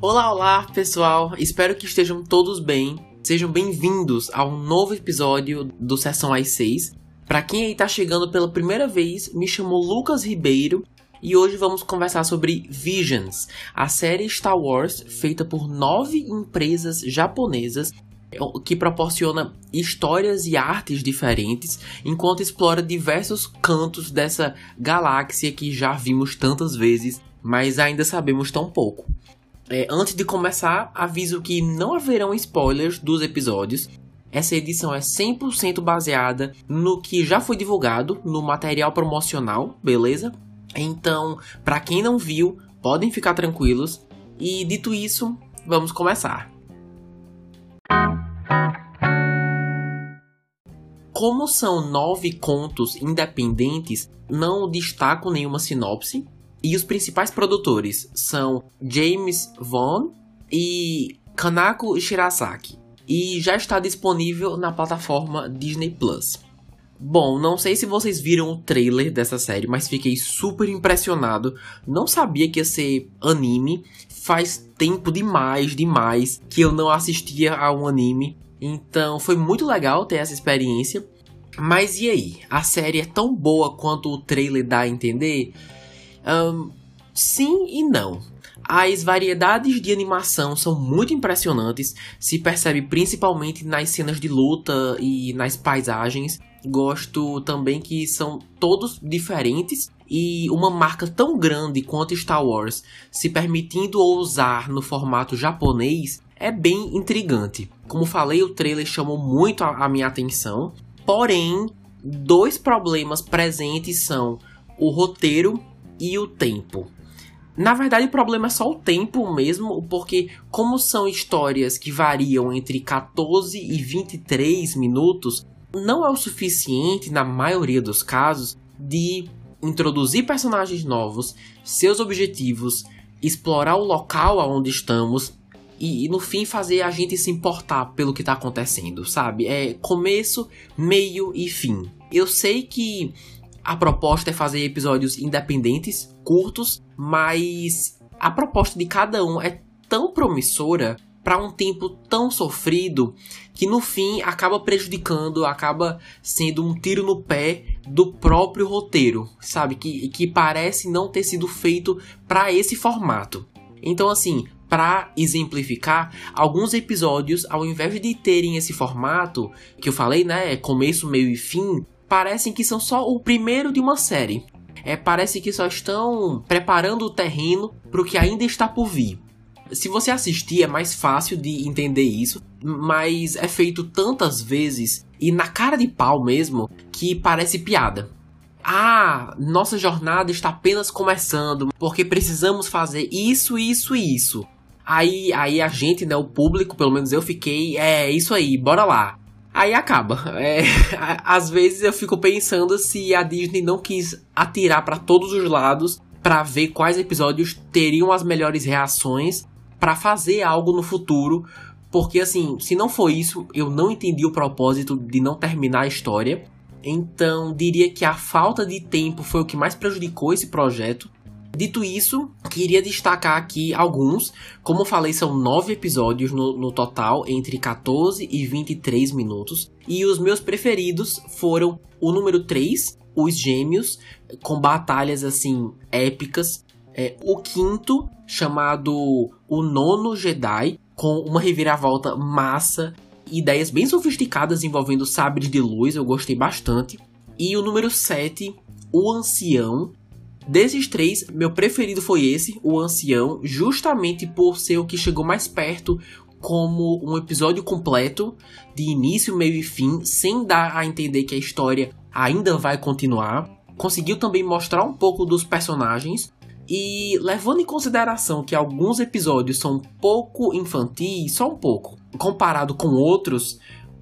Olá, olá, pessoal. Espero que estejam todos bem. Sejam bem-vindos a um novo episódio do Sessão às 6. Para quem aí tá chegando pela primeira vez, me chamo Lucas Ribeiro e hoje vamos conversar sobre Visions, a série Star Wars feita por nove empresas japonesas que proporciona histórias e artes diferentes, enquanto explora diversos cantos dessa galáxia que já vimos tantas vezes, mas ainda sabemos tão pouco. É, antes de começar, aviso que não haverão spoilers dos episódios. Essa edição é 100% baseada no que já foi divulgado no material promocional, beleza? Então, para quem não viu, podem ficar tranquilos. E dito isso, vamos começar. Como são nove contos independentes, não destaco nenhuma sinopse. E os principais produtores são James Vaughn e Kanako Shirasaki. E já está disponível na plataforma Disney Plus. Bom, não sei se vocês viram o trailer dessa série, mas fiquei super impressionado. Não sabia que ia ser anime. Faz tempo demais, demais que eu não assistia a um anime. Então foi muito legal ter essa experiência. Mas e aí? A série é tão boa quanto o trailer dá a entender? Um, sim e não. As variedades de animação são muito impressionantes, se percebe principalmente nas cenas de luta e nas paisagens. Gosto também que são todos diferentes e uma marca tão grande quanto Star Wars se permitindo ousar no formato japonês é bem intrigante. Como falei, o trailer chamou muito a, a minha atenção, porém, dois problemas presentes são o roteiro e o tempo. Na verdade, o problema é só o tempo mesmo, porque como são histórias que variam entre 14 e 23 minutos, não é o suficiente, na maioria dos casos, de introduzir personagens novos, seus objetivos, explorar o local aonde estamos e, e, no fim fazer a gente se importar pelo que está acontecendo, sabe? É começo, meio e fim. Eu sei que a proposta é fazer episódios independentes, curtos, mas a proposta de cada um é tão promissora para um tempo tão sofrido que no fim acaba prejudicando, acaba sendo um tiro no pé do próprio roteiro, sabe? Que, que parece não ter sido feito para esse formato. Então, assim, para exemplificar, alguns episódios, ao invés de terem esse formato que eu falei, né, começo, meio e fim, parecem que são só o primeiro de uma série. É, parece que só estão preparando o terreno para o que ainda está por vir. Se você assistir, é mais fácil de entender isso, mas é feito tantas vezes e na cara de pau mesmo que parece piada. Ah, nossa jornada está apenas começando, porque precisamos fazer isso, isso e isso. Aí, aí a gente, né, o público, pelo menos eu fiquei, é isso aí, bora lá. Aí acaba. É, às vezes eu fico pensando se a Disney não quis atirar para todos os lados para ver quais episódios teriam as melhores reações para fazer algo no futuro. Porque assim, se não for isso, eu não entendi o propósito de não terminar a história. Então, diria que a falta de tempo foi o que mais prejudicou esse projeto. Dito isso, queria destacar aqui alguns. Como falei, são nove episódios no, no, total, entre 14 e 23 minutos. E os meus preferidos foram o número 3, Os Gêmeos, com batalhas assim épicas. É, o quinto, chamado O Nono Jedi, com uma reviravolta massa, ideias bem sofisticadas envolvendo sabres de luz, eu gostei bastante. E o número 7, O Ancião, Desses três, meu preferido foi esse, o Ancião, justamente por ser o que chegou mais perto como um episódio completo, de início, meio e fim, sem dar a entender que a história ainda vai continuar. Conseguiu também mostrar um pouco dos personagens. E levando em consideração que alguns episódios são um pouco infantis, só um pouco, comparado com outros,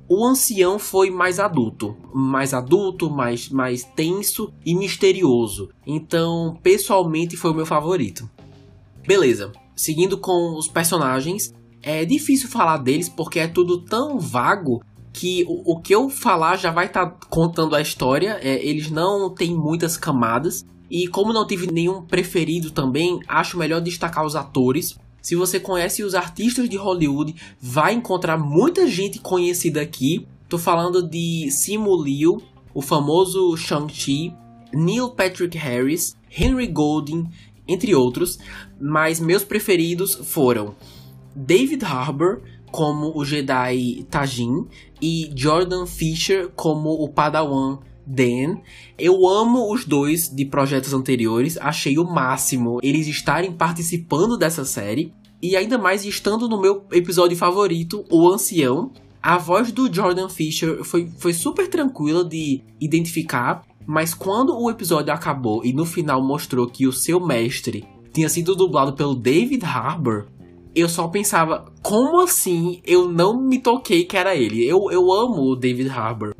o ancião foi mais adulto, mais adulto, mais, mais tenso e misterioso. Então, pessoalmente, foi o meu favorito. Beleza, seguindo com os personagens, é difícil falar deles porque é tudo tão vago que o, o que eu falar já vai estar tá contando a história. É, eles não têm muitas camadas. E como não tive nenhum preferido também, acho melhor destacar os atores. Se você conhece os artistas de Hollywood, vai encontrar muita gente conhecida aqui. Tô falando de Simu Liu, o famoso Shang-Chi, Neil Patrick Harris, Henry Golding, entre outros, mas meus preferidos foram David Harbour como o Jedi Tajin e Jordan Fisher como o Padawan Dan. Eu amo os dois de projetos anteriores, achei o máximo eles estarem participando dessa série. E ainda mais estando no meu episódio favorito, O Ancião. A voz do Jordan Fisher foi, foi super tranquila de identificar, mas quando o episódio acabou e no final mostrou que o seu mestre tinha sido dublado pelo David Harbour, eu só pensava, como assim eu não me toquei que era ele? Eu, eu amo o David Harbour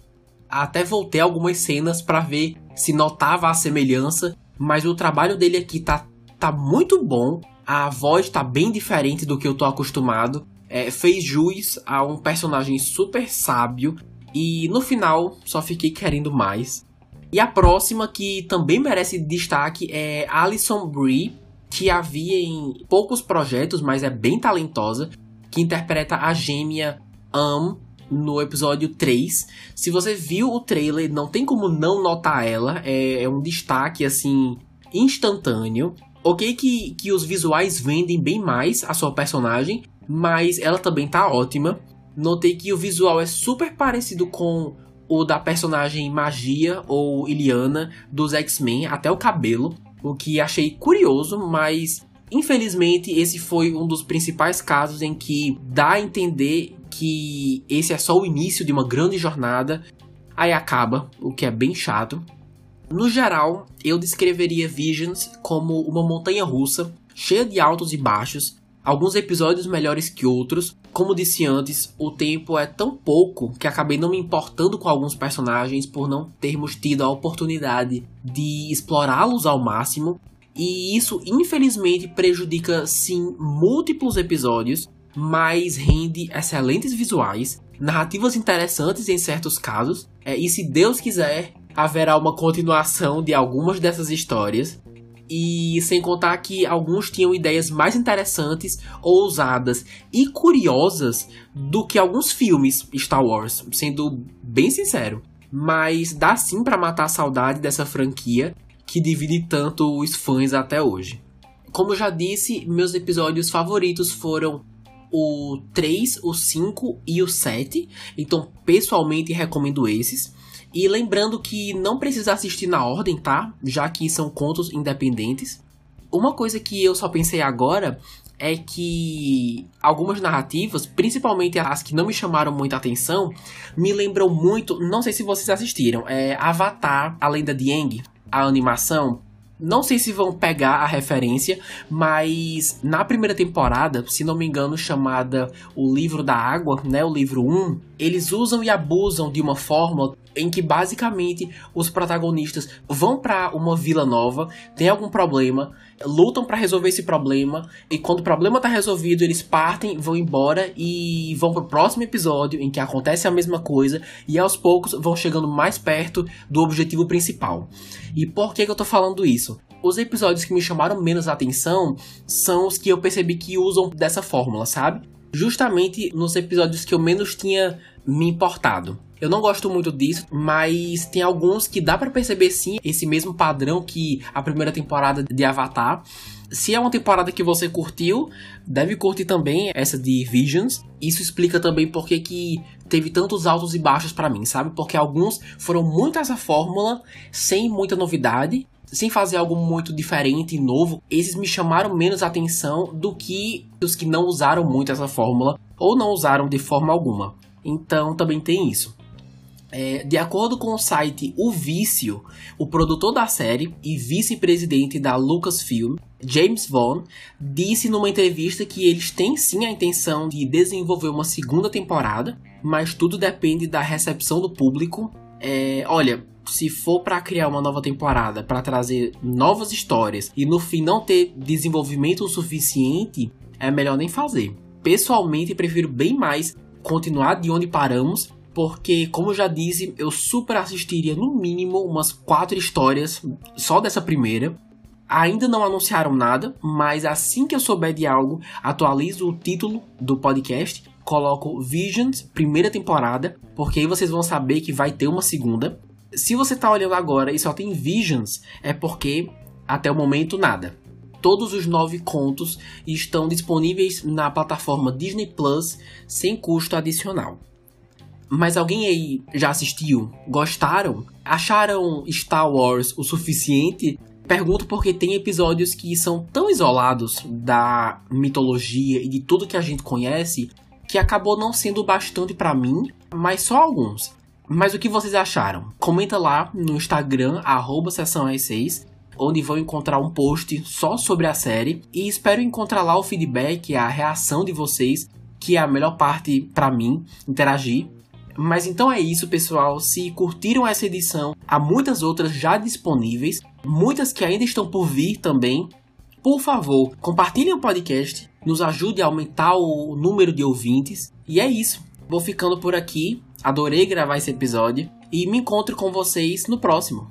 até voltei algumas cenas para ver se notava a semelhança, mas o trabalho dele aqui tá, tá muito bom. A voz tá bem diferente do que eu tô acostumado. É, fez jus a um personagem super sábio e no final só fiquei querendo mais. E a próxima que também merece destaque é Alison Brie, que havia em poucos projetos, mas é bem talentosa, que interpreta a gêmea Am no episódio 3. Se você viu o trailer, não tem como não notar ela. É, é um destaque, assim, instantâneo. Ok que, que os visuais vendem bem mais a sua personagem, mas ela também tá ótima. Notei que o visual é super parecido com o da personagem Magia ou Iliana dos X-Men, até o cabelo, o que achei curioso, mas infelizmente esse foi um dos principais casos em que dá a entender que esse é só o início de uma grande jornada, aí acaba, o que é bem chato. No geral, eu descreveria Visions como uma montanha russa, cheia de altos e baixos, alguns episódios melhores que outros. Como disse antes, o tempo é tão pouco que acabei não me importando com alguns personagens por não termos tido a oportunidade de explorá-los ao máximo. E isso infelizmente prejudica sim múltiplos episódios, mas rende excelentes visuais, narrativas interessantes em certos casos, é, e se Deus quiser, haverá uma continuação de algumas dessas histórias. E sem contar que alguns tinham ideias mais interessantes, ousadas e curiosas do que alguns filmes Star Wars, sendo bem sincero. Mas dá sim para matar a saudade dessa franquia que divide tanto os fãs até hoje. Como já disse, meus episódios favoritos foram o 3, o 5 e o 7. Então, pessoalmente, recomendo esses. E lembrando que não precisa assistir na ordem, tá? Já que são contos independentes. Uma coisa que eu só pensei agora é que algumas narrativas, principalmente as que não me chamaram muita atenção, me lembram muito. Não sei se vocês assistiram, é Avatar, a Lenda de Aang, a animação. Não sei se vão pegar a referência, mas na primeira temporada, se não me engano, chamada O Livro da Água, né, o livro 1, eles usam e abusam de uma fórmula em que basicamente os protagonistas vão para uma vila nova, tem algum problema, lutam para resolver esse problema e quando o problema tá resolvido, eles partem, vão embora e vão pro próximo episódio em que acontece a mesma coisa e aos poucos vão chegando mais perto do objetivo principal. E por que, que eu tô falando isso? Os episódios que me chamaram menos atenção são os que eu percebi que usam dessa fórmula, sabe? Justamente nos episódios que eu menos tinha me importado. Eu não gosto muito disso, mas tem alguns que dá para perceber sim esse mesmo padrão que a primeira temporada de Avatar. Se é uma temporada que você curtiu, deve curtir também essa de Visions. Isso explica também porque que teve tantos altos e baixos para mim, sabe? Porque alguns foram muito essa fórmula, sem muita novidade, sem fazer algo muito diferente e novo. Esses me chamaram menos atenção do que os que não usaram muito essa fórmula ou não usaram de forma alguma. Então também tem isso. É, de acordo com o site O Vício, o produtor da série e vice-presidente da Lucasfilm, James Vaughn, disse numa entrevista que eles têm sim a intenção de desenvolver uma segunda temporada, mas tudo depende da recepção do público. É, olha, se for para criar uma nova temporada, para trazer novas histórias e no fim não ter desenvolvimento o suficiente, é melhor nem fazer. Pessoalmente, prefiro bem mais continuar de onde paramos porque, como eu já disse, eu super assistiria no mínimo umas quatro histórias só dessa primeira. Ainda não anunciaram nada, mas assim que eu souber de algo, atualizo o título do podcast, coloco Visions, primeira temporada, porque aí vocês vão saber que vai ter uma segunda. Se você tá olhando agora e só tem Visions, é porque até o momento nada. Todos os nove contos estão disponíveis na plataforma Disney Plus sem custo adicional. Mas alguém aí já assistiu? Gostaram? Acharam Star Wars o suficiente Pergunto porque tem episódios que são tão isolados da mitologia e de tudo que a gente conhece que acabou não sendo bastante para mim, mas só alguns. Mas o que vocês acharam? Comenta lá no Instagram, arroba 6 onde vão encontrar um post só sobre a série e espero encontrar lá o feedback, a reação de vocês, que é a melhor parte para mim, interagir. Mas então é isso, pessoal. Se curtiram essa edição, há muitas outras já disponíveis, muitas que ainda estão por vir também. Por favor, compartilhem o podcast, nos ajude a aumentar o número de ouvintes. E é isso. Vou ficando por aqui. Adorei gravar esse episódio e me encontro com vocês no próximo.